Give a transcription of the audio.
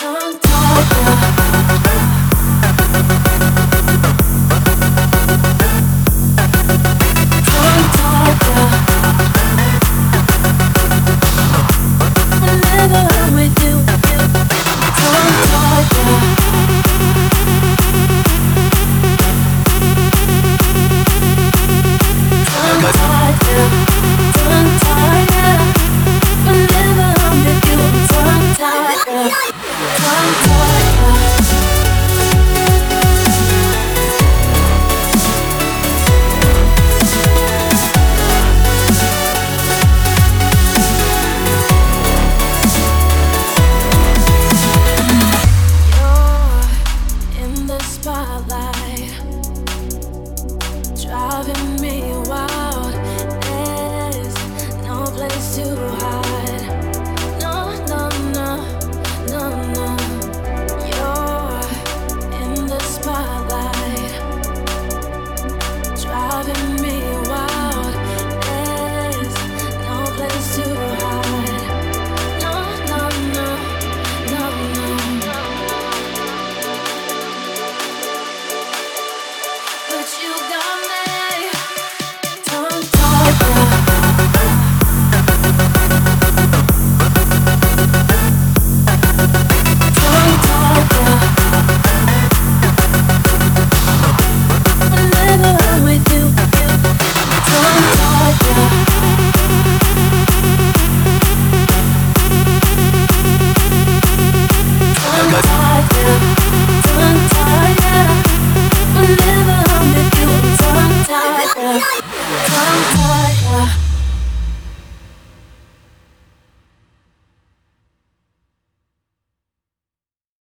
tongue talker Come, come,